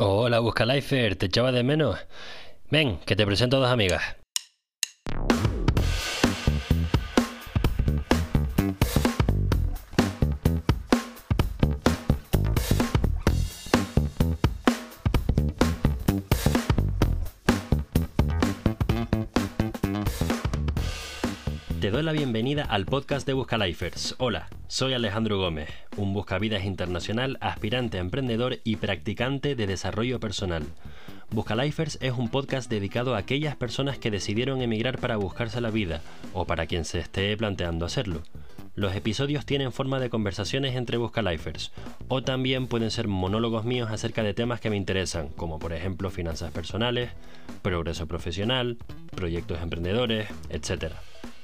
Hola, Buscalifer, ¿te echaba de menos? Ven, que te presento a dos amigas. La bienvenida al podcast de Buscalifers. Hola, soy Alejandro Gómez, un buscavidas internacional, aspirante a emprendedor y practicante de desarrollo personal. Buscalifers es un podcast dedicado a aquellas personas que decidieron emigrar para buscarse la vida o para quien se esté planteando hacerlo. Los episodios tienen forma de conversaciones entre Buscalifers o también pueden ser monólogos míos acerca de temas que me interesan, como por ejemplo finanzas personales, progreso profesional, proyectos emprendedores, etc.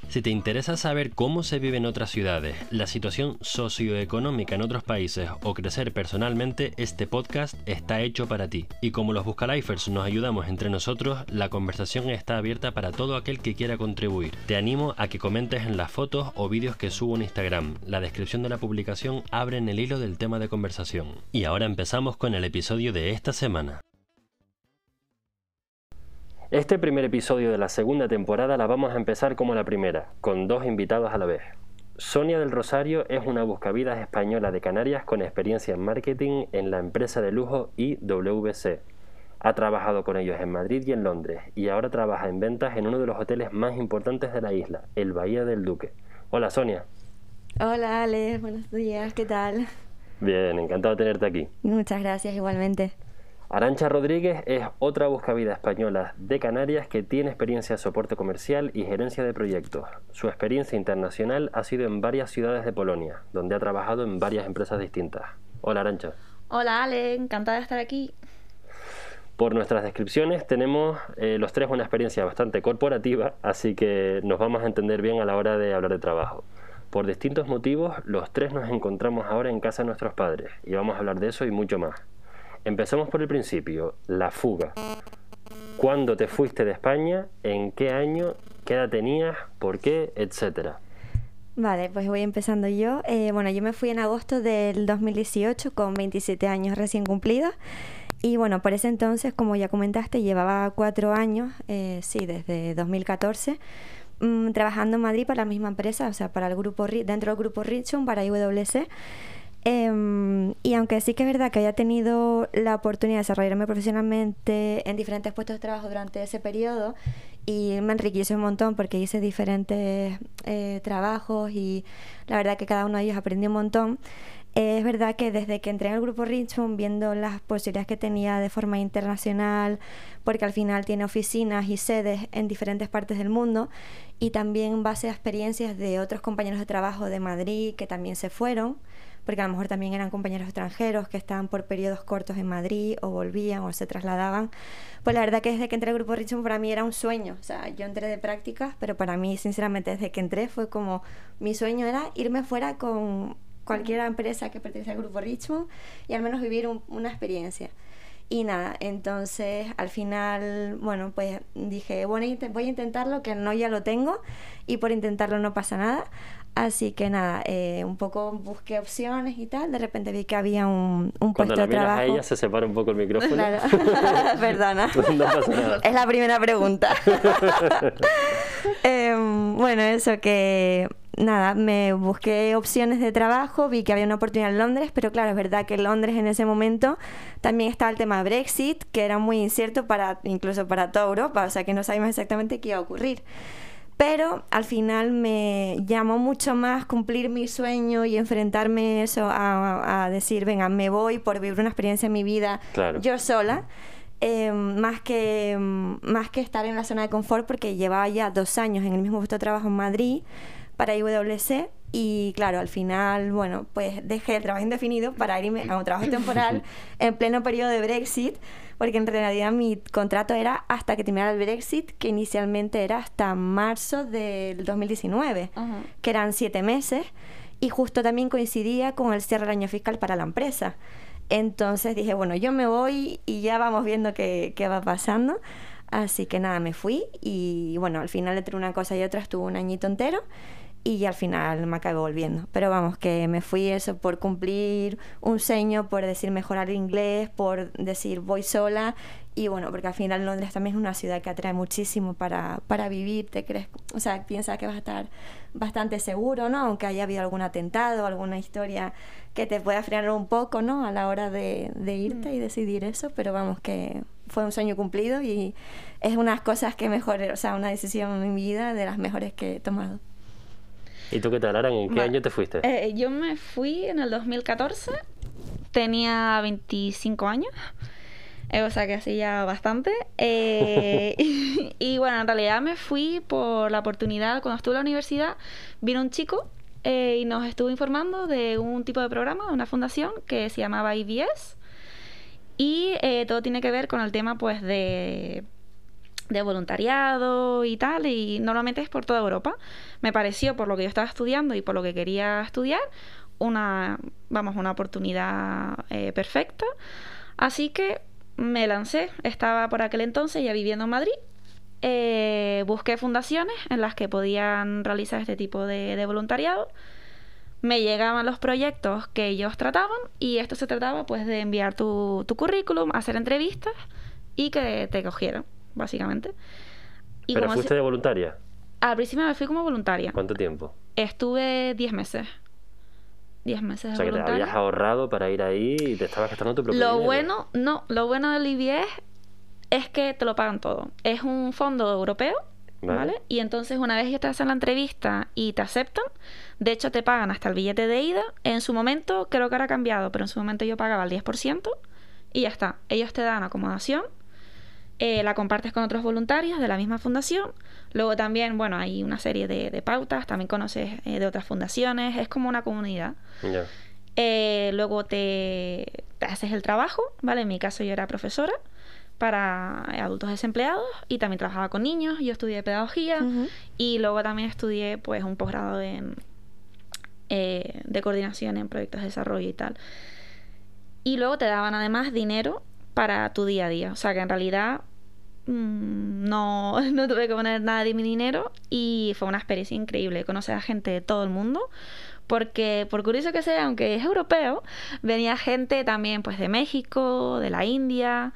Si te interesa saber cómo se vive en otras ciudades, la situación socioeconómica en otros países o crecer personalmente, este podcast está hecho para ti. Y como los Buscalifers nos ayudamos entre nosotros, la conversación está abierta para todo aquel que quiera contribuir. Te animo a que comentes en las fotos o vídeos que subo en Instagram. La descripción de la publicación abre en el hilo del tema de conversación. Y ahora empezamos con el episodio de esta semana. Este primer episodio de la segunda temporada la vamos a empezar como la primera, con dos invitados a la vez. Sonia del Rosario es una buscavidas española de Canarias con experiencia en marketing en la empresa de lujo IWC. Ha trabajado con ellos en Madrid y en Londres y ahora trabaja en ventas en uno de los hoteles más importantes de la isla, el Bahía del Duque. Hola Sonia. Hola Ale, buenos días, ¿qué tal? Bien, encantado de tenerte aquí. Muchas gracias igualmente. Arancha Rodríguez es otra buscavida española de Canarias que tiene experiencia de soporte comercial y gerencia de proyectos. Su experiencia internacional ha sido en varias ciudades de Polonia, donde ha trabajado en varias empresas distintas. Hola Arancha. Hola Ale, encantada de estar aquí. Por nuestras descripciones tenemos eh, los tres una experiencia bastante corporativa, así que nos vamos a entender bien a la hora de hablar de trabajo. Por distintos motivos, los tres nos encontramos ahora en casa de nuestros padres y vamos a hablar de eso y mucho más. Empezamos por el principio, la fuga. ¿Cuándo te fuiste de España? ¿En qué año? ¿Qué edad tenías? ¿Por qué? Etcétera. Vale, pues voy empezando yo. Eh, bueno, yo me fui en agosto del 2018 con 27 años recién cumplidos. Y bueno, por ese entonces, como ya comentaste, llevaba cuatro años, eh, sí, desde 2014, mmm, trabajando en Madrid para la misma empresa, o sea, para el grupo dentro del grupo Richon, para IWC. Eh, y aunque sí que es verdad que haya tenido la oportunidad de desarrollarme profesionalmente en diferentes puestos de trabajo durante ese periodo y me enriqueció un montón porque hice diferentes eh, trabajos y la verdad que cada uno de ellos aprendió un montón. Es verdad que desde que entré en el grupo Richmond, viendo las posibilidades que tenía de forma internacional, porque al final tiene oficinas y sedes en diferentes partes del mundo, y también base a experiencias de otros compañeros de trabajo de Madrid que también se fueron, porque a lo mejor también eran compañeros extranjeros que estaban por periodos cortos en Madrid o volvían o se trasladaban. Pues la verdad que desde que entré al grupo Richmond para mí era un sueño. O sea, yo entré de prácticas, pero para mí, sinceramente, desde que entré fue como mi sueño era irme fuera con cualquier empresa que pertenece al grupo Richmond y al menos vivir un, una experiencia. Y nada, entonces al final, bueno, pues dije, bueno, voy a intentarlo, que no ya lo tengo, y por intentarlo no pasa nada. Así que nada, eh, un poco busqué opciones y tal. De repente vi que había un, un Cuando puesto de trabajo. a ella se separa un poco el micrófono. Claro. Perdona. no pasa nada. Es la primera pregunta. Em, bueno, eso que nada, me busqué opciones de trabajo, vi que había una oportunidad en Londres, pero claro, es verdad que en Londres en ese momento también estaba el tema Brexit, que era muy incierto para incluso para toda Europa, o sea que no sabíamos exactamente qué iba a ocurrir. Pero al final me llamó mucho más cumplir mi sueño y enfrentarme eso a, a decir, venga, me voy por vivir una experiencia en mi vida Claro. yo sola. eh, más, que, más que estar en la zona de confort porque llevaba ya dos años en el mismo puesto de trabajo en Madrid para IWC y claro, al final, bueno, pues dejé el trabajo indefinido para irme a un trabajo temporal en pleno periodo de Brexit, porque en realidad mi contrato era hasta que terminara el Brexit, que inicialmente era hasta marzo del 2019, Ajá. que eran siete meses, y justo también coincidía con el cierre del año fiscal para la empresa. Entonces dije, bueno, yo me voy y ya vamos viendo qué, qué va pasando. Así que nada, me fui y bueno, al final entre una cosa y otra estuve un añito entero y al final me acabé volviendo. Pero vamos, que me fui eso por cumplir un sueño, por decir mejorar el inglés, por decir voy sola y bueno, porque al final Londres también es una ciudad que atrae muchísimo para, para vivir, te crees, o sea, piensas que vas a estar bastante seguro, ¿no? Aunque haya habido algún atentado, alguna historia que te pueda frenar un poco, ¿no? A la hora de, de irte y decidir eso, pero vamos, que fue un sueño cumplido y es unas cosas que mejor, o sea, una decisión en mi vida de las mejores que he tomado. ¿Y tú qué tal, Aran? ¿En qué año te fuiste? Eh, yo me fui en el 2014, tenía 25 años. Eh, o sea que así ya bastante. Eh, y, bueno, en realidad me fui por la oportunidad, cuando estuve en la universidad, vino un chico eh, y nos estuvo informando de un tipo de programa, de una fundación que se llamaba IBS. Y todo tiene que ver con el tema pues de, de voluntariado y tal, y normalmente es por toda Europa. Me pareció, por lo que yo estaba estudiando y por lo que quería estudiar, una, vamos, una oportunidad perfecta. Así que me lancé, estaba por aquel entonces ya viviendo en Madrid, eh, busqué fundaciones en las que podían realizar este tipo de, voluntariado, me llegaban los proyectos que ellos trataban y esto se trataba pues de enviar tu, currículum, hacer entrevistas y que te cogieran, básicamente. Y ¿Pero fuiste de voluntaria? Al principio me fui como voluntaria. ¿Cuánto tiempo? Estuve 10 meses. 10 meses O sea, que te habías ahorrado para ir ahí y te estabas gastando tu propio Lo bueno, no, lo bueno del IBS es que te lo pagan todo. Es un fondo europeo, ¿vale? Y entonces una vez que te hacen la entrevista y te aceptan, de hecho te pagan hasta el billete de ida. En su momento, creo que ahora ha cambiado, pero en su momento yo pagaba el 10% y ya está. Ellos te dan acomodación eh, la compartes con otros voluntarios de la misma fundación. Luego también, bueno, hay una serie de, pautas, también conoces eh, de otras fundaciones, es como una comunidad. Eh, luego te, haces el trabajo, ¿vale? En mi caso yo era profesora para adultos desempleados y también trabajaba con niños, yo estudié pedagogía y luego también estudié pues un posgrado en, de coordinación en proyectos de desarrollo y tal. Y luego te daban además dinero para tu día a día. O sea que en realidad mm, no, no tuve que poner nada de mi dinero y fue una experiencia increíble. Conocer a gente de todo el mundo. Porque, por curioso que sea, aunque es europeo, venía gente también pues de México, de la India.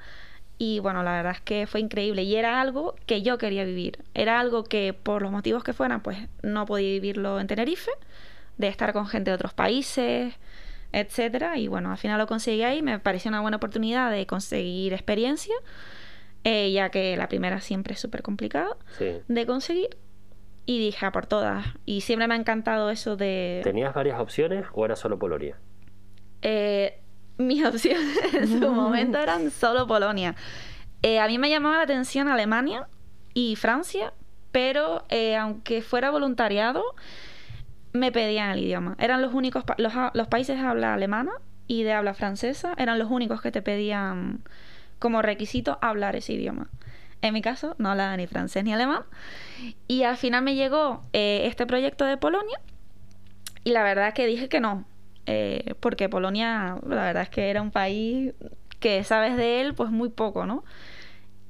Y bueno, la verdad es que fue increíble. Y era algo que yo quería vivir. Era algo que por los motivos que fueran, pues no podía vivirlo en Tenerife. De estar con gente de otros países, etcétera. Y bueno, al final lo conseguí ahí, me pareció una buena oportunidad de conseguir experiencia, eh, ya que la primera siempre es súper complicada de conseguir. Y dije a por todas. Y siempre me ha encantado eso de... ¿Tenías varias opciones o era solo Polonia? Eh, mis opciones en su momento eran solo Polonia. Eh, a mí me llamaba la atención Alemania y Francia, pero aunque fuera voluntariado, me pedían el idioma. Eran los únicos, los, los países de habla alemana y de habla francesa, eran los únicos que te pedían como requisito hablar ese idioma. En mi caso, no hablaba ni francés ni alemán. Y al final me llegó eh, este proyecto de Polonia. Y la verdad es que dije que no. Eh, porque Polonia, la verdad es que era un país que sabes de él, pues muy poco, ¿no?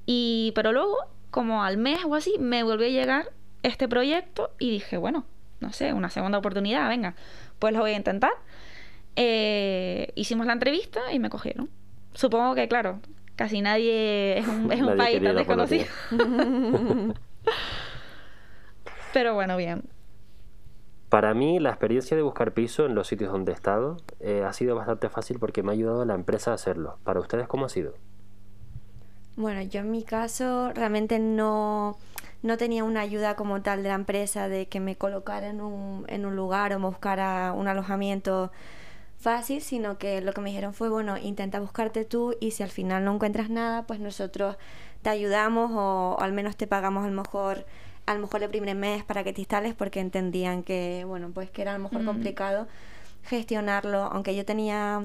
Y, pero luego, como al mes o así, me volvió a llegar este proyecto y dije, bueno, no sé, una segunda oportunidad, venga, pues lo voy a intentar. Eh, hicimos la entrevista y me cogieron. Supongo que, claro, casi nadie es un, es un país tan desconocido. Pero bueno, bien. Para mí, la experiencia de buscar piso en los sitios donde he estado eh, ha sido bastante fácil porque me ha ayudado la empresa a hacerlo. ¿Para ustedes cómo ha sido? Bueno, yo en mi caso realmente no, no tenía una ayuda como tal de la empresa de que me colocara en un, en un lugar o me buscara un alojamiento fácil, sino que lo que me dijeron fue, bueno, intenta buscarte tú y si al final no encuentras nada, pues nosotros te ayudamos o, al menos te pagamos a lo mejor a lo mejor el primer mes para que te instales porque entendían que, bueno, pues que era a lo mejor complicado gestionarlo, aunque yo tenía,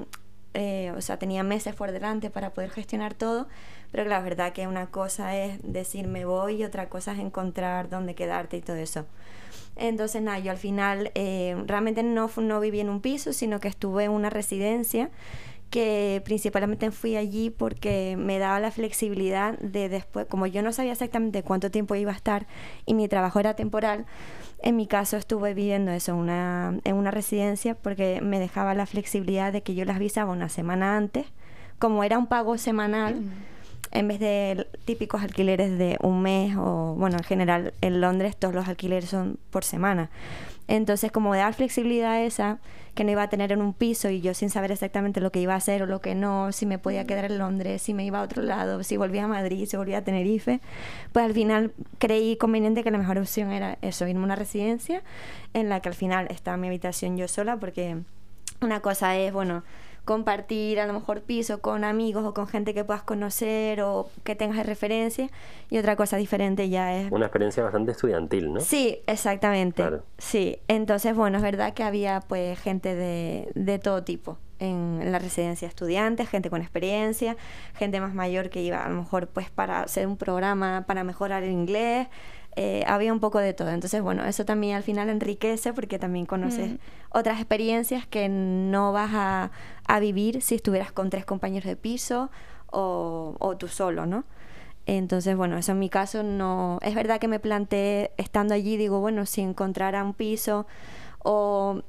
eh, o sea, tenía meses por delante para poder gestionar todo, pero la verdad que una cosa es decir me voy y otra cosa es encontrar dónde quedarte y todo eso. Entonces, nada, yo al final eh, realmente no, no viví en un piso, sino que estuve en una residencia que principalmente fui allí porque me daba la flexibilidad de después, como yo no sabía exactamente cuánto tiempo iba a estar y mi trabajo era temporal, en mi caso estuve viviendo eso una, en una residencia porque me dejaba la flexibilidad de que yo las visaba una semana antes, como era un pago semanal. En vez de típicos alquileres de un mes o, bueno, en general en Londres todos los alquileres son por semana. Entonces, como dar flexibilidad esa, que no iba a tener en un piso y yo sin saber exactamente lo que iba a hacer o lo que no, si me podía quedar en Londres, si me iba a otro lado, si volvía a Madrid, si volvía a Tenerife, pues al final creí conveniente que la mejor opción era eso, irme a una residencia en la que al final estaba mi habitación yo sola, porque una cosa es, bueno, compartir a lo mejor piso con amigos o con gente que puedas conocer o que tengas de referencia y otra cosa diferente ya es... Una experiencia bastante estudiantil, ¿no? Sí, exactamente. Sí, entonces bueno, es verdad que había pues gente de, de todo tipo en, la residencia estudiantes, gente con experiencia, gente más mayor que iba a lo mejor pues para hacer un programa para mejorar el inglés, eh, había un poco de todo. Entonces, bueno, eso también al final enriquece porque también conoces mm. otras experiencias que no vas a, a, vivir si estuvieras con tres compañeros de piso o, o tú solo, ¿no? Entonces, bueno, eso en mi caso no... Es verdad que me planteé, estando allí, digo, bueno, si encontrara un piso o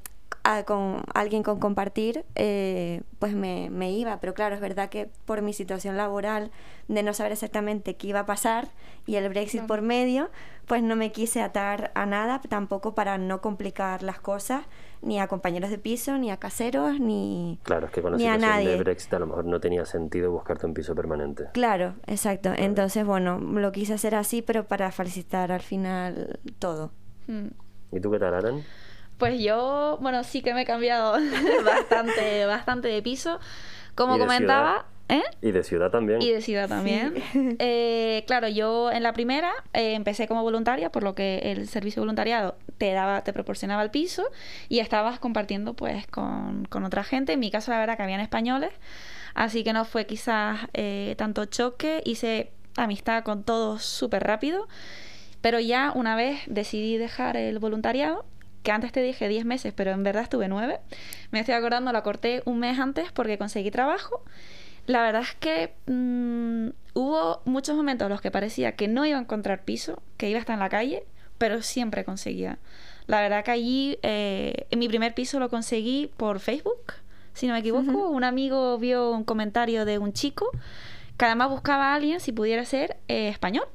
con alguien con compartir, eh, pues me, me, iba. Pero claro, es verdad que por mi situación laboral, de no saber exactamente qué iba a pasar y el Brexit por medio, pues no me quise atar a nada, tampoco para no complicar las cosas, ni a compañeros de piso, ni a caseros, ni, claro, es que con la situación de Brexit a lo mejor no tenía sentido buscarte un piso permanente. Claro, exacto. Entonces, bueno, lo quise hacer así, pero para felicitar al final todo. Mm. ¿Y tú qué tal, Aran? Pues yo, bueno, sí que me he cambiado bastante, bastante de piso. Como comentaba, ¿eh? Y de ciudad también. Y de ciudad también. Eh, claro, yo en la primera eh, empecé como voluntaria, por lo que el servicio voluntariado te daba, te proporcionaba el piso y estabas compartiendo pues con, con otra gente. En mi caso, la verdad que habían españoles, así que no fue quizás tanto choque. Hice amistad con todos súper rápido. Pero ya una vez decidí dejar el voluntariado, que antes te dije 10 meses, pero en verdad estuve 9. Me estoy acordando, la corté un mes antes porque conseguí trabajo. La verdad es que mm, hubo muchos momentos en los que parecía que no iba a encontrar piso, que iba a estar en la calle, pero siempre conseguía. La verdad que allí, eh, en mi primer piso lo conseguí por Facebook, si no me equivoco. Un amigo vio un comentario de un chico que además buscaba a alguien si pudiera ser eh, español.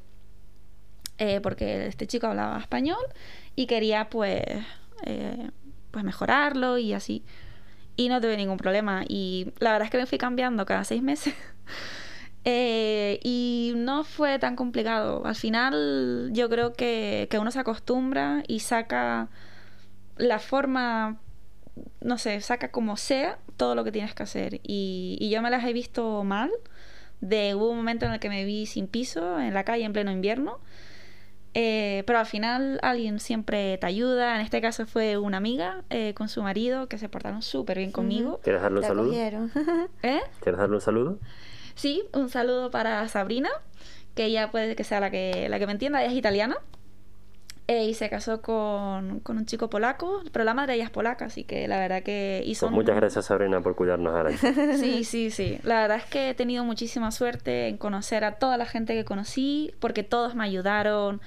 Eh, porque este chico hablaba español y quería pues eh, pues mejorarlo y así. Y no tuve ningún problema. Y la verdad es que me fui cambiando cada seis meses. Eh, y no fue tan complicado. Al final yo creo que, que uno se acostumbra y saca la forma, no sé, saca como sea todo lo que tienes que hacer. Y, y yo me las he visto mal. De hubo un momento en el que me vi sin piso en la calle en pleno invierno eh, pero al final alguien siempre te ayuda. En este caso fue una amiga eh, con su marido que se portaron súper bien conmigo. ¿Quieres darle un saludo? ¿Eh? ¿Quieres darle un saludo? Sí, un saludo para Sabrina, que ella puede que sea la que, la que me entienda, ella es italiana. Eh, y se casó con, con, un chico polaco, pero la madre ella es polaca, así que la verdad que hizo... Pues muchas gracias Sabrina por cuidarnos ahora. sí, sí, sí. La verdad es que he tenido muchísima suerte en conocer a toda la gente que conocí, porque todos me ayudaron.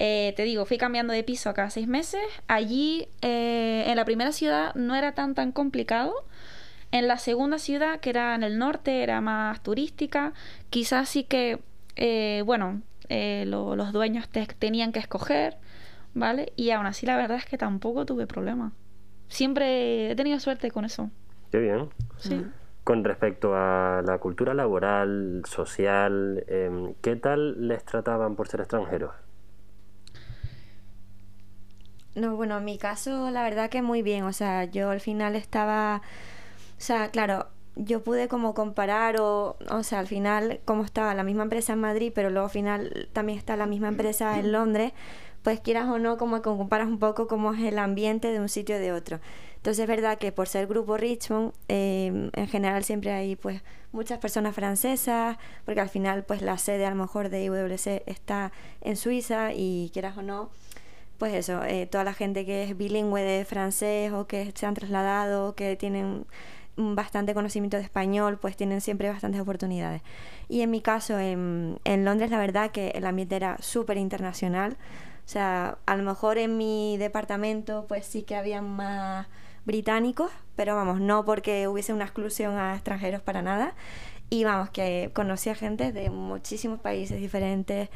Eh, te digo, fui cambiando de piso cada seis meses. Allí, eh, en la primera ciudad, no era tan tan complicado. En la segunda ciudad, que era en el norte, era más turística. Quizás sí que, bueno, los dueños te tenían que escoger ¿vale? Y aún así la verdad es que tampoco tuve problema. Siempre he tenido suerte con eso. Qué bien. Sí. Con respecto a la cultura laboral, social, em, ¿qué tal les trataban por ser extranjeros? No, bueno, en mi caso la verdad que muy bien, o sea, yo al final estaba, o sea, claro, yo pude como comparar o, o sea, al final como estaba la misma empresa en Madrid, pero luego al final también está la misma empresa en Londres, pues quieras o no, como comparas un poco cómo es el ambiente de un sitio de otro. Entonces es verdad que por ser grupo Richmond, em, en general siempre hay pues muchas personas francesas, porque al final pues la sede a lo mejor de IWC está en Suiza y quieras o no, pues eso, eh, toda la gente que es bilingüe de francés o que se han trasladado, que tienen bastante conocimiento de español, pues tienen siempre bastantes oportunidades. Y en mi caso, en, en Londres, la verdad que el ambiente era súper internacional. O sea, a lo mejor en mi departamento, pues sí que había más británicos, pero vamos, no porque hubiese una exclusión a extranjeros para nada. Y vamos, que conocí a gente de muchísimos países diferentes,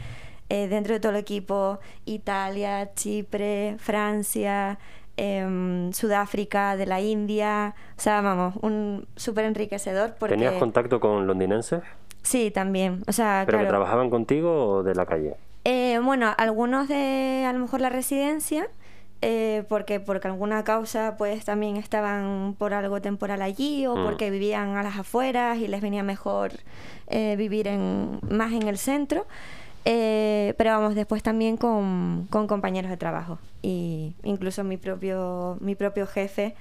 eh, dentro de todo el equipo, Italia, Chipre, Francia, em, Sudáfrica, de la India, o sea, vamos, un súper enriquecedor. Porque... ¿Tenías contacto con londinenses? Sí, también, o sea, ¿Pero que trabajaban contigo o de la calle? Eh, bueno, algunos de a lo mejor la residencia eh, porque por alguna causa pues también estaban por algo temporal allí o mm. porque vivían a las afueras y les venía mejor eh, vivir en, más en el centro. Eh, pero vamos, después también con, con, compañeros de trabajo y incluso mi propio, mi propio jefe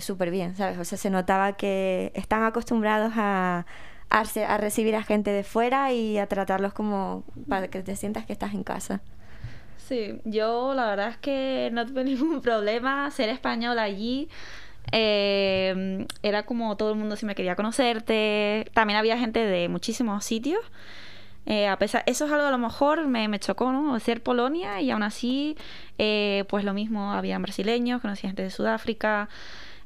súper bien, ¿sabes? O sea, se notaba que están acostumbrados a, a, a recibir a gente de fuera y a tratarlos como para que te sientas que estás en casa. Sí, yo la verdad es que no tuve ningún problema ser español allí. Eh, era como todo el mundo me quería conocerte. También había gente de muchísimos sitios. Eh, a pesar, eso es algo a lo mejor me, me chocó, ¿no? Ser Polonia y aún así, eh, pues lo mismo, había brasileños, conocí gente de Sudáfrica,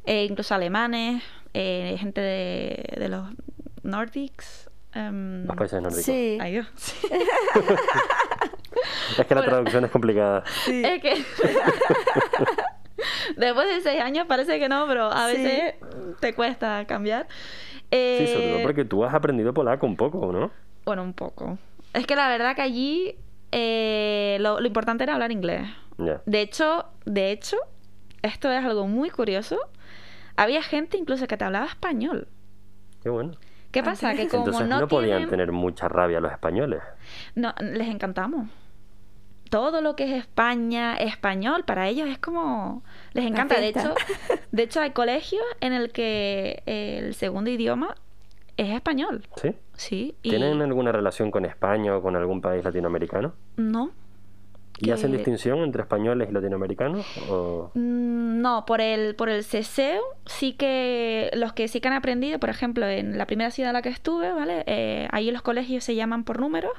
incluso alemanes, gente de, de los Nordics. Um, los países nórdicos. Sí. Ay, Dios. Es que la traducción es complicada. Es que. Después de seis años parece que no, pero a veces te cuesta cambiar. Sí, sobre todo eh, porque tú has aprendido polaco un poco, ¿no? Bueno, un poco. Es que la verdad que allí eh, lo, importante era hablar inglés. De hecho, de hecho, esto es algo muy curioso. Había gente incluso que te hablaba español. Qué bueno. ¿Qué pasa? Que como Entonces no, podían tener mucha rabia los españoles. No, les encantamos todo lo que es España, español, para ellos es como... Les encanta. De hecho, de hecho, hay colegios en el que el segundo idioma es español. ¿Sí? Sí. ¿Tienen alguna relación con España o con algún país latinoamericano? No. ¿Y hacen distinción entre españoles y latinoamericanos? Mm, no, por el, por el ceseo sí que los que sí que han aprendido, por ejemplo, en la primera ciudad en la que estuve, ¿vale? Eh, ahí los colegios se llaman por números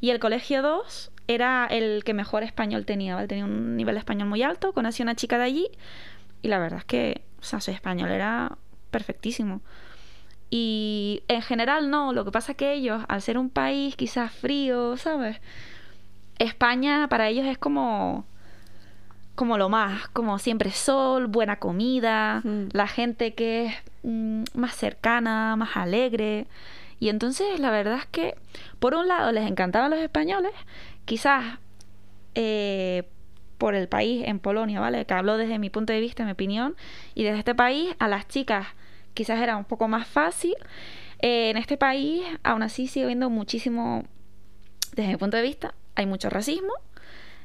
y el colegio 2 era el que mejor español tenía, ¿vale? Tenía un nivel de español muy alto, conocí a una chica de allí y la verdad es que, o sea, español era perfectísimo. Y en general no, lo que pasa es que ellos, al ser un país quizás frío, ¿sabes? España para ellos es como como lo más, como siempre sol, buena comida, la gente que es mm, más cercana, más alegre. Y entonces la verdad es que, por un lado, les encantaban los españoles, quizás eh, por el país, en Polonia, ¿vale? Que hablo desde mi punto de vista, mi opinión, y desde este país a las chicas quizás era un poco más fácil. Eh, en este país, aún así, sigue habiendo muchísimo, desde mi punto de vista, hay mucho racismo.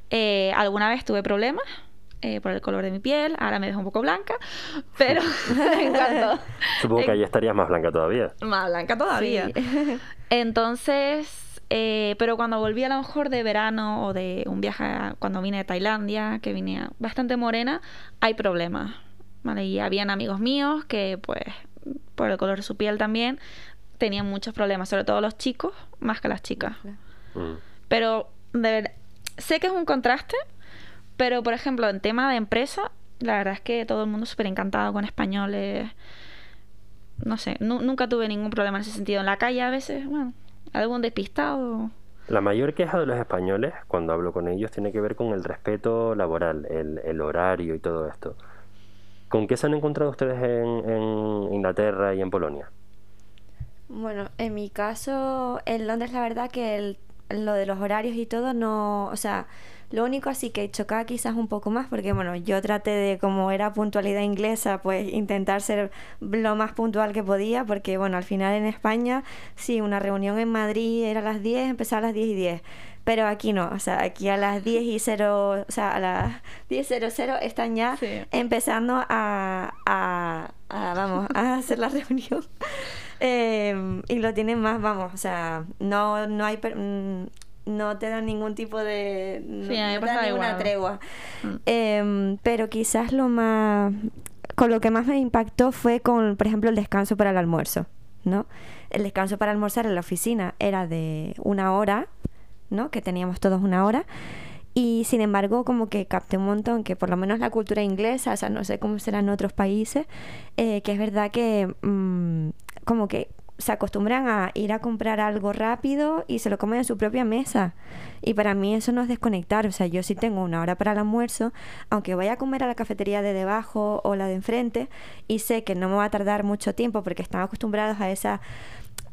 Eh, alguna vez tuve problemas eh, por el color de mi piel, ahora me dejo un poco blanca, pero me encantó. Supongo que ahí estarías más blanca todavía. Más blanca todavía. Entonces, eh, pero cuando volví a lo mejor de verano o de un viaje cuando vine de Tailandia, que vine bastante morena, hay problemas. ¿vale? Y habían amigos míos que, pues, por el color de su piel también, tenían muchos problemas, sobre todo los chicos, más que las chicas. Mm. Pero sé que es un contraste, pero por ejemplo, en tema de empresa, la verdad es que todo el mundo súper encantado con españoles. No sé, nunca tuve ningún problema en ese sentido. En la calle a veces, bueno, algún despistado. La mayor queja de los españoles, cuando hablo con ellos, tiene que ver con el respeto laboral, el, horario y todo esto. ¿Con qué se han encontrado ustedes en, en Inglaterra y en Polonia? Bueno, en mi caso, en Londres la verdad que el lo de los horarios y todo, no, o sea, lo único así que chocaba quizás un poco más, porque bueno, yo traté de, como era puntualidad inglesa, pues intentar ser lo más puntual que podía, porque bueno, al final en España, sí, una reunión en Madrid era a las 10, empezaba a las 10 y 10. Pero aquí no, o sea, aquí a las 10 y 0, o sea, a las 10.00 están ya empezando a, a, a, vamos, a hacer la reunión. Em, y lo tienen más, vamos, o sea, no, no hay... Mm, no te dan ningún tipo de... No, sí, ninguna tregua. Mm. Em, pero quizás lo más con lo que más me impactó fue con, por ejemplo, el descanso para el almuerzo, ¿no? El descanso para almorzar en la oficina era de una hora, ¿no? Que teníamos todos una hora. Y sin embargo, como que capté un montón que por lo menos la cultura inglesa, o sea, no sé cómo será en otros países, eh, que es verdad que mm, como que se acostumbran a ir a comprar algo rápido y se lo comen en su propia mesa. Y para mí eso no es desconectar. O sea, yo sí tengo una hora para el almuerzo, aunque vaya a comer a la cafetería de debajo o la de enfrente, y sé que no me va a tardar mucho tiempo porque están acostumbrados a esa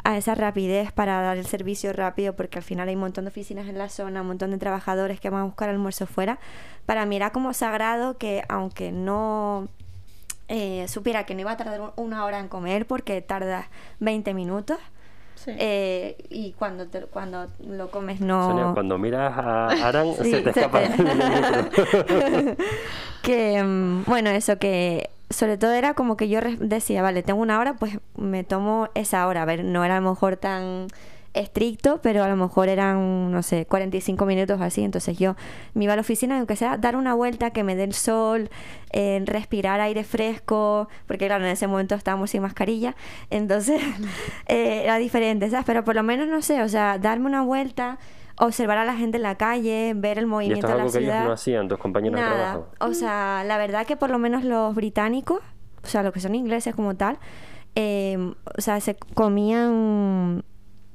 a esa rapidez para dar el servicio rápido, porque al final hay un montón de oficinas en la zona, un montón de trabajadores que van a buscar almuerzo fuera. Para mí era como sagrado que aunque no eh, supiera que no iba a tardar una hora en comer porque tarda 20 minutos. Eh, y cuando cuando lo comes no cuando miras a Aran se te escapa que mm, bueno eso que sobre todo era como que yo decía vale tengo una hora pues me tomo esa hora a ver no era a lo mejor tan estricto, pero a lo mejor eran, no sé, 45 minutos así. Entonces yo me iba a la oficina, aunque sea dar una vuelta, que me dé el sol, eh, respirar aire fresco, porque claro, en ese momento estábamos sin mascarilla, entonces eh, era diferente, ¿sabes? Pero por lo menos, no sé, o sea, darme una vuelta observar a la gente en la calle, ver el movimiento de la ciudad. Ellos no hacían tus compañeros de trabajo? O sea, la verdad que por lo menos los británicos, o sea, los que son ingleses como tal, eh, o sea, se comían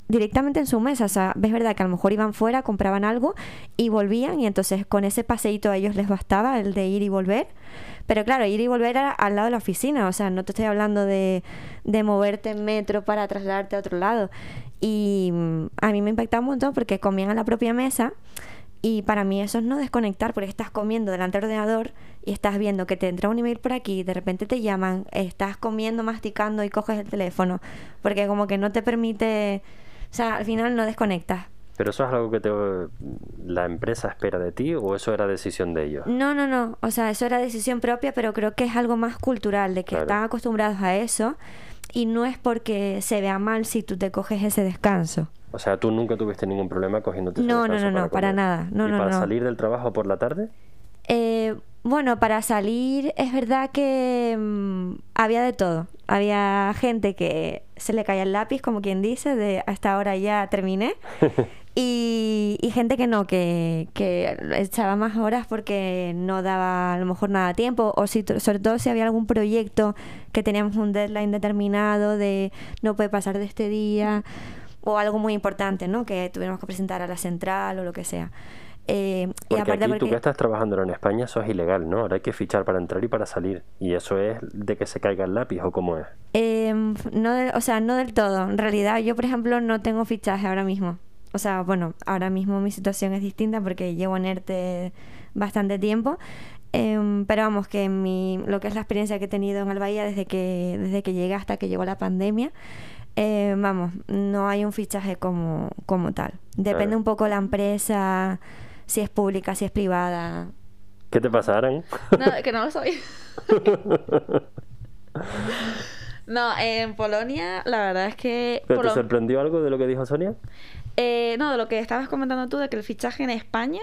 directamente en su mesa. O sea, ves verdad que a lo mejor iban fuera, compraban algo y volvían y entonces con ese paseíto a ellos les bastaba el de ir y volver. Pero claro, ir y volver era al lado de la oficina, o sea, no te estoy hablando de, de moverte en metro para trasladarte a otro lado. Y mm, a mí me impactaba un montón porque comían a la propia mesa y para mí eso es no desconectar porque estás comiendo delante del ordenador y estás viendo que te entra un email por aquí, de repente te llaman, estás comiendo, masticando y coges el teléfono porque como que no te permite o sea, al final no desconectas. ¿Pero eso es algo que te, la empresa espera de ti o eso era decisión de ellos? No, no, no. O sea, eso era decisión propia, pero creo que es algo más cultural, de que están acostumbrados a eso y no es porque se vea mal si tú te coges ese descanso. O sea, tú nunca tuviste ningún problema cogiéndote ese no, descanso. No, no, no, para, nada. No, ¿Y no, para salir del trabajo por la tarde? Eh, bueno, para salir es verdad que mm, había de todo. Había gente que se le caía el lápiz, como quien dice, de hasta ahora ya terminé. y, gente que no, que, que, echaba más horas porque no daba a lo mejor nada tiempo. O si, sobre todo si había algún proyecto que teníamos un deadline determinado de no puede pasar de este día. O algo muy importante, ¿no? Que tuviéramos que presentar a la central o lo que sea. Eh, y aparte aquí tú que estás trabajando en España, eso es ilegal, ¿no? Ahora hay que fichar para entrar y para salir. ¿Y eso es de que se caiga el lápiz o cómo es? Em, no o sea, no del todo. En realidad, yo, por ejemplo, no tengo fichaje ahora mismo. O sea, bueno, ahora mismo mi situación es distinta porque llevo en ERTE bastante tiempo. Em, pero vamos, que mi, lo que es la experiencia que he tenido en Albahía desde que, desde que llegué hasta que llegó la pandemia, eh, vamos, no hay un fichaje como, como tal. Depende un poco la empresa si es pública, si es privada. ¿Qué te pasaron? No, que no lo soy. no, en Polonia la verdad es que... ¿Pero te sorprendió algo de lo que dijo Sonia? Eh, no, de lo que estabas comentando tú, de que el fichaje en España,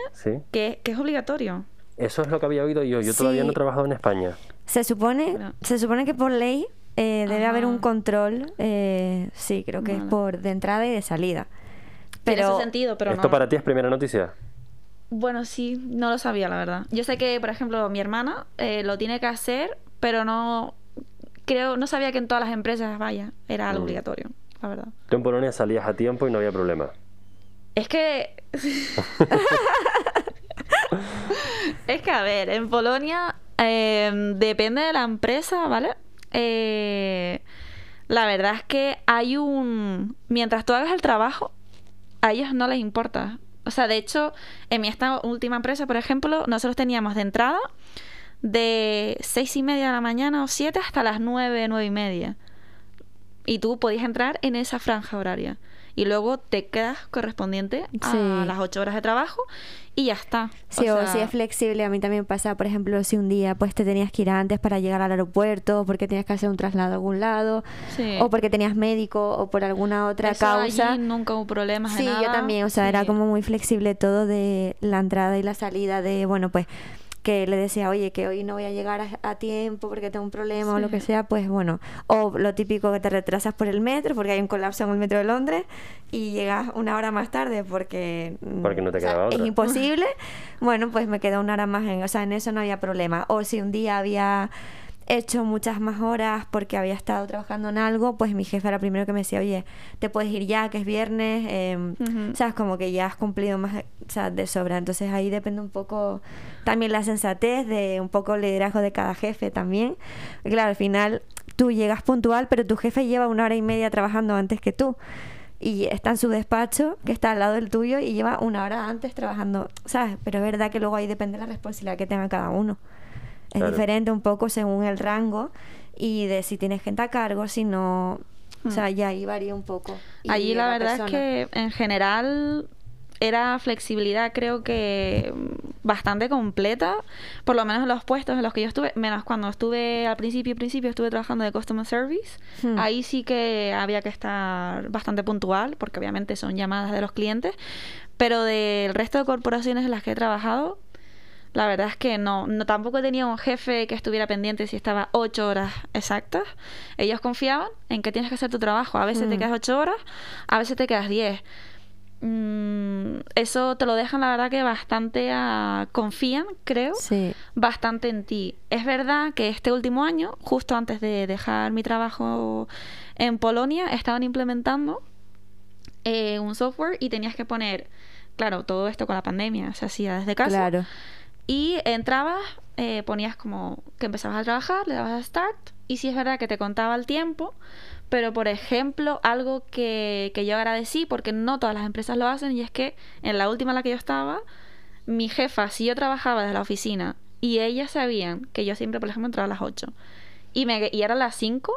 que, es obligatorio. Eso es lo que había oído yo. Yo todavía no he trabajado en España. Se supone, se supone que por ley eh, debe haber un control. Eh, sí, creo que es por de entrada y de salida. Pero, sentido, pero ¿Esto para ti es primera noticia? Bueno, sí, no lo sabía, la verdad. Yo sé que, por ejemplo, mi hermana eh, lo tiene que hacer, pero no creo, no sabía que en todas las empresas, vaya, era algo mm. obligatorio, la verdad. Tú en Polonia salías a tiempo y no había problema. Es que... es que, a ver, en Polonia em, depende de la empresa, ¿vale? Eh, la verdad es que hay un... Mientras tú hagas el trabajo, a ellos no les importa. O sea, de hecho, en mi esta última empresa, por ejemplo, nosotros teníamos de entrada de seis y media de la mañana o siete hasta las nueve, nueve y media. Y tú podías entrar en esa franja horaria. Y luego te quedas correspondiente a las ocho horas de trabajo y ya está. Sí, o, si es flexible, a mí también pasa, por ejemplo, si un día pues te tenías que ir antes para llegar al aeropuerto, porque tenías que hacer un traslado a algún lado, o porque tenías médico o por alguna otra causa. Allí nunca hubo problemas. Sí, yo también, o sea, era como muy flexible todo de la entrada y la salida de, bueno, pues que le decía, oye, que hoy no voy a llegar a, tiempo porque tengo un problema o lo que sea, pues bueno, o lo típico que te retrasas por el metro porque hay un colapso en el metro de Londres y llegas una hora más tarde porque, mm, porque no te quedaba es imposible, bueno, pues me quedo una hora más en, o sea, en eso no había problema. O si un día había hecho muchas más horas porque había estado trabajando en algo, pues mi jefe era primero que me decía, oye, te puedes ir ya, que es viernes, eh, sabes, como que ya has cumplido más o sea, de sobra. Entonces ahí depende un poco también la sensatez de un poco el liderazgo de cada jefe también. claro, al final tú llegas puntual, pero tu jefe lleva una hora y media trabajando antes que tú. Y está en su despacho, que está al lado del tuyo, y lleva una hora antes trabajando, ¿sabes? Pero es verdad que luego ahí depende de la responsabilidad que tenga cada uno. Es diferente un poco según el rango y de si tienes gente a cargo, si no... O sea, mm. ya ahí varía un poco. Allí la, verdad es que en general era flexibilidad creo que bastante completa, por lo menos en los puestos en los que yo estuve, menos cuando estuve al principio, principio estuve trabajando de customer service, hmm. ahí sí que había que estar bastante puntual, porque obviamente son llamadas de los clientes, pero del resto de corporaciones en las que he trabajado, la verdad es que no, no tampoco tenía un jefe que estuviera pendiente si estaba ocho horas exactas. Ellos confiaban en que tienes que hacer tu trabajo. A veces te mm. quedas ocho horas, a veces te quedas diez. Mm, eso te lo dejan, la verdad, que bastante confían, creo, bastante en ti. Es verdad que este último año, justo antes de dejar mi trabajo en Polonia, estaban implementando eh, un software y tenías que poner, claro, todo esto con la pandemia se hacía desde casa. Claro y entrabas, eh, ponías como que empezabas a trabajar, le dabas a start, y si es verdad que te contaba el tiempo, pero por ejemplo, algo que, que yo agradecí, porque no todas las empresas lo hacen, y es que en la última en la que yo estaba, mi jefa, si yo trabajaba desde la oficina y ellas sabían que yo siempre, por ejemplo, entraba a las 8 y, me, y eran las 5,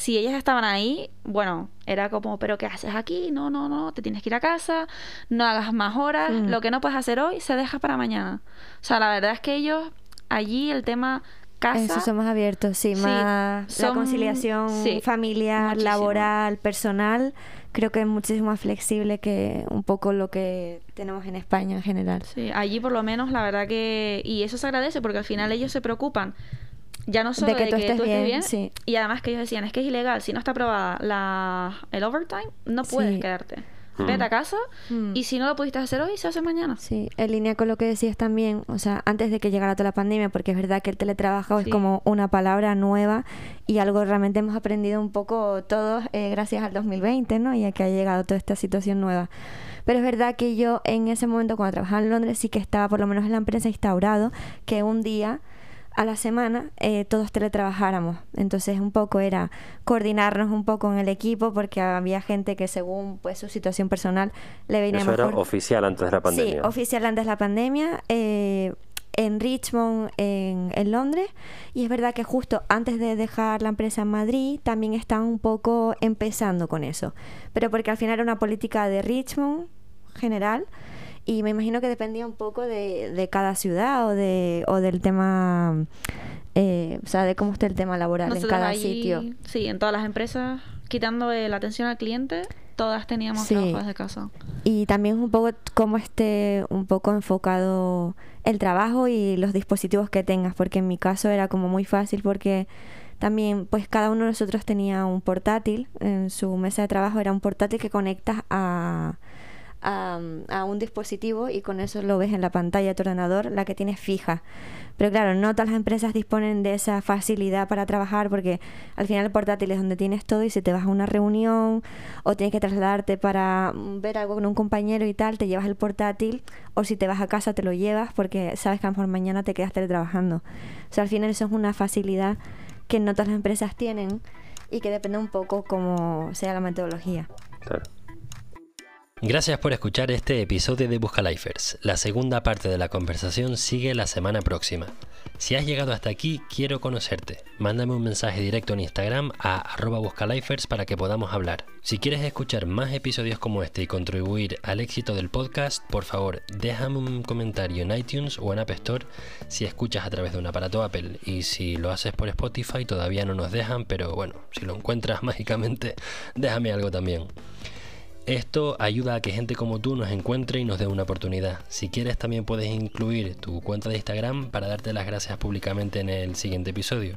si ellas estaban ahí, bueno, era como, pero ¿qué haces aquí? No, no, no, te tienes que ir a casa, no hagas más horas, mm. lo que no puedes hacer hoy se deja para mañana. O sea, la verdad es que ellos allí el tema casa... Eso son más abiertos, sí, más la conciliación familiar, laboral, personal, creo que es muchísimo más flexible que un poco lo que tenemos en España en general. Sí, allí por lo menos la verdad que... Y eso se agradece porque al final ellos se preocupan ya no solo de que, tú, estés bien, y además que ellos decían, es que es ilegal, si no está aprobada la, el overtime, no puedes quedarte. Mm. Vete a casa mm. y si no lo pudiste hacer hoy, se hace mañana. Sí, en línea con lo que decías también, o sea, antes de que llegara toda la pandemia, porque es verdad que el teletrabajo es como una palabra nueva y algo realmente hemos aprendido un poco todos eh, gracias al 2020, ¿no? Y a que ha llegado toda esta situación nueva. Pero es verdad que yo en ese momento cuando trabajaba en Londres sí que estaba por lo menos en la empresa instaurado que un día a la semana eh, todos teletrabajáramos. Entonces un poco era coordinarnos un poco en el equipo porque había gente que según pues su situación personal le venía Eso era oficial antes de la pandemia. Sí, oficial antes de la pandemia. Eh, en Richmond, en, en, Londres, y es verdad que justo antes de dejar la empresa en Madrid también estaban un poco empezando con eso, pero porque al final era una política de Richmond general, y me imagino que dependía un poco de, de cada ciudad o, de, o del tema, eh, o sea, de cómo esté el tema laboral en cada sitio. Sí, en todas las empresas, quitando la atención al cliente, todas teníamos sí. trabajos de casa. Y también un poco cómo esté un poco enfocado el trabajo y los dispositivos que tengas, porque en mi caso era como muy fácil porque también pues cada uno de nosotros tenía un portátil, en su mesa de trabajo era un portátil que conectas a a, un dispositivo y con eso lo ves en la pantalla de tu ordenador, la que tienes fija. Pero claro, no todas las empresas disponen de esa facilidad para trabajar porque al final el portátil es donde tienes todo y si te vas a una reunión o tienes que trasladarte para ver algo con un compañero y tal, te llevas el portátil o si te vas a casa te lo llevas porque sabes que a lo mejor mañana te quedas teletrabajando. O sea, al final eso es una facilidad que no todas las empresas tienen y que depende un poco cómo sea la metodología. Gracias por escuchar este episodio de Buscalifers. La segunda parte de la conversación sigue la semana próxima. Si has llegado hasta aquí, quiero conocerte. Mándame un mensaje directo en Instagram a arroba buscalifers para que podamos hablar. Si quieres escuchar más episodios como este y contribuir al éxito del podcast, por favor, déjame un comentario en iTunes o en App Store si escuchas a través de un aparato Apple. Y si lo haces por Spotify, todavía no nos dejan, pero bueno, si lo encuentras mágicamente, déjame algo también. Esto ayuda a que gente como tú nos encuentre y nos dé una oportunidad. Si quieres también puedes incluir tu cuenta de Instagram para darte las gracias públicamente en el siguiente episodio.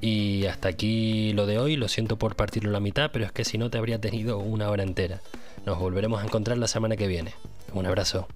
Y hasta aquí lo de hoy, lo siento por partirlo a la mitad, pero es que si no te habría tenido una hora entera. Nos volveremos a encontrar la semana que viene. Un abrazo.